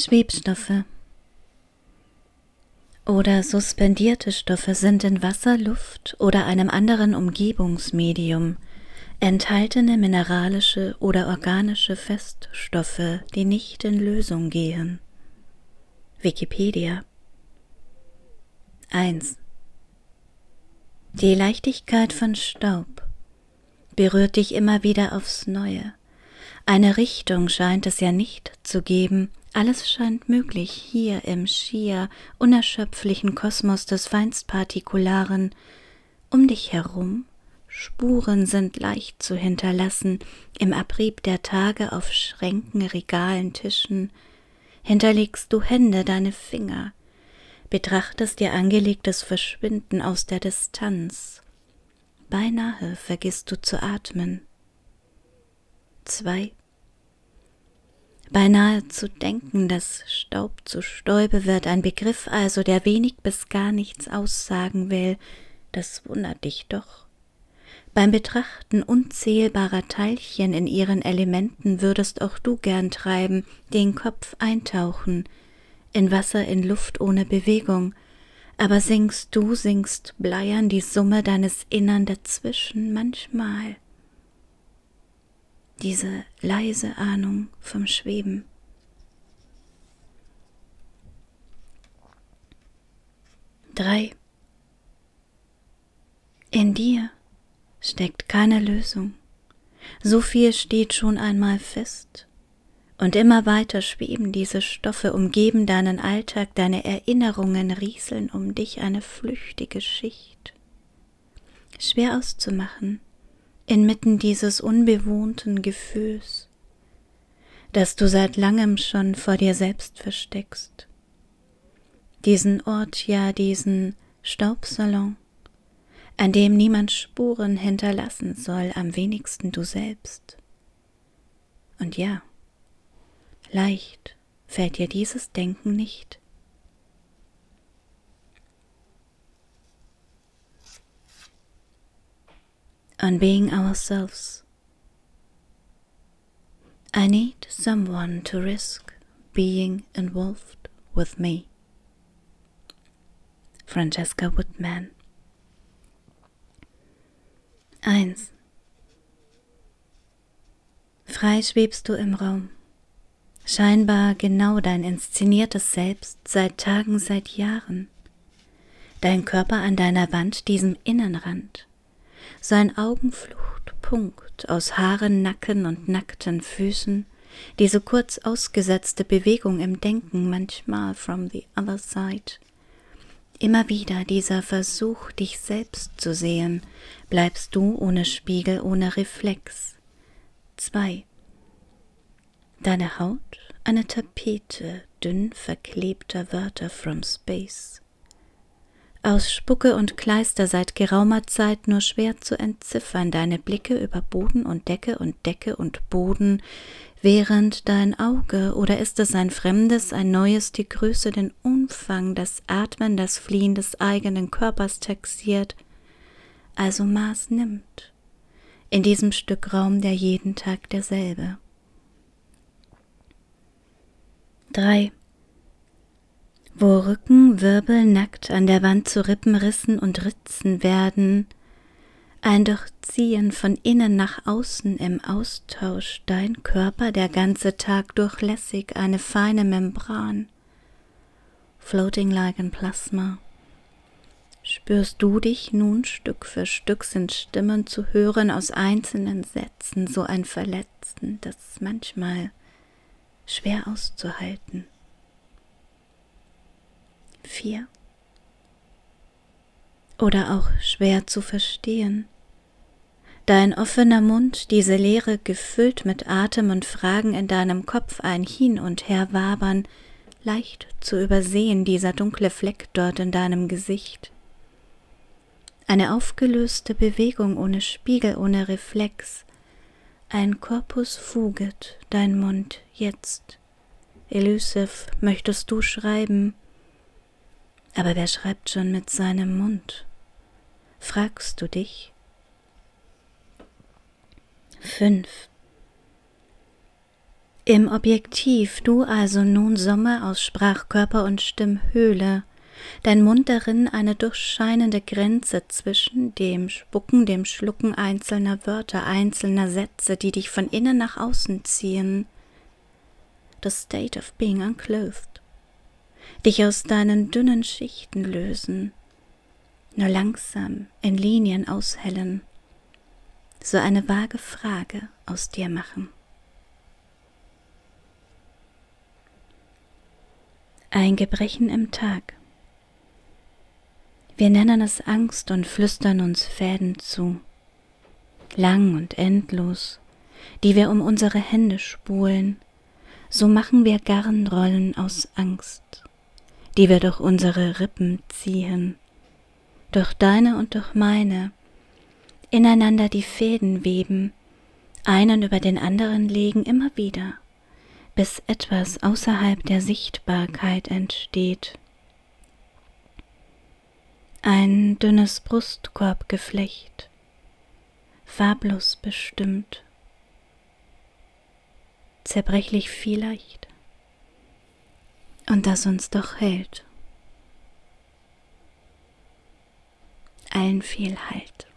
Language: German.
Schwebstoffe oder suspendierte Stoffe sind in Wasser, Luft oder einem anderen Umgebungsmedium enthaltene mineralische oder organische Feststoffe, die nicht in Lösung gehen. Wikipedia 1. Die Leichtigkeit von Staub berührt dich immer wieder aufs Neue. Eine Richtung scheint es ja nicht zu geben, alles scheint möglich hier im schier unerschöpflichen Kosmos des Feinstpartikularen. Um dich herum Spuren sind leicht zu hinterlassen, im Abrieb der Tage auf Schränken, Regalen, Tischen. Hinterlegst du Hände, deine Finger, betrachtest ihr angelegtes Verschwinden aus der Distanz. Beinahe vergisst du zu atmen. 2. Beinahe zu denken, dass Staub zu Stäube wird, ein Begriff also, der wenig bis gar nichts aussagen will, das wundert dich doch. Beim Betrachten unzählbarer Teilchen in ihren Elementen würdest auch du gern treiben, den Kopf eintauchen, in Wasser, in Luft ohne Bewegung, aber singst du, singst bleiern die Summe deines Innern dazwischen manchmal diese leise Ahnung vom Schweben. Drei. In dir steckt keine Lösung. So viel steht schon einmal fest. Und immer weiter schweben diese Stoffe, umgeben deinen Alltag, deine Erinnerungen rieseln um dich eine flüchtige Schicht. Schwer auszumachen, inmitten dieses unbewohnten Gefühls, das du seit langem schon vor dir selbst versteckst. Diesen Ort, ja diesen Staubsalon, an dem niemand Spuren hinterlassen soll, am wenigsten du selbst. Und ja, leicht fällt dir dieses Denken nicht. On being ourselves. I need someone to risk being involved with me. Francesca Woodman 1. Frei schwebst du im Raum, scheinbar genau dein inszeniertes Selbst seit Tagen, seit Jahren, dein Körper an deiner Wand, diesem Innenrand, sein Augenfluchtpunkt aus Haaren, Nacken und nackten Füßen, diese kurz ausgesetzte Bewegung im Denken manchmal from the other side. Immer wieder dieser Versuch, dich selbst zu sehen, bleibst du ohne Spiegel, ohne Reflex. 2. Deine Haut eine Tapete dünn verklebter Wörter from space aus Spucke und Kleister seit geraumer Zeit nur schwer zu entziffern, deine Blicke über Boden und Decke und Decke und Boden, während dein Auge, oder ist es ein fremdes, ein neues, die Größe, den Umfang, das Atmen, das Fliehen des eigenen Körpers taxiert, also Maß nimmt, in diesem Stück Raum der jeden Tag derselbe. 3 wo Rücken, Wirbel nackt an der Wand zu Rippenrissen und Ritzen werden, ein Durchziehen von innen nach außen im Austausch, dein Körper der ganze Tag durchlässig, eine feine Membran, floating like in Plasma. Spürst du dich nun Stück für Stück sind Stimmen zu hören aus einzelnen Sätzen, so ein Verletzen, das manchmal schwer auszuhalten. 4. Oder auch schwer zu verstehen. Dein offener Mund, diese Leere gefüllt mit Atem und Fragen in deinem Kopf ein Hin und Her wabern, leicht zu übersehen, dieser dunkle Fleck dort in deinem Gesicht. Eine aufgelöste Bewegung ohne Spiegel, ohne Reflex, ein Corpus fugit, dein Mund jetzt. Elusive, möchtest du schreiben, aber wer schreibt schon mit seinem Mund? Fragst du dich? 5. Im Objektiv du also nun Summe aus Sprachkörper und Stimmhöhle, dein Mund darin eine durchscheinende Grenze zwischen dem Spucken, dem Schlucken einzelner Wörter, einzelner Sätze, die dich von innen nach außen ziehen. The state of being unclothed. Dich aus deinen dünnen Schichten lösen, nur langsam in Linien aushellen, so eine vage Frage aus dir machen. Ein Gebrechen im Tag. Wir nennen es Angst und flüstern uns Fäden zu, lang und endlos, die wir um unsere Hände spulen, so machen wir Garnrollen aus Angst, die wir durch unsere Rippen ziehen, durch deine und durch meine, ineinander die Fäden weben, einen über den anderen legen immer wieder bis etwas außerhalb der Sichtbarkeit entsteht. Ein dünnes Brustkorbgeflecht, farblos bestimmt, zerbrechlich vielleicht, und das uns doch hält. Allen viel Halt.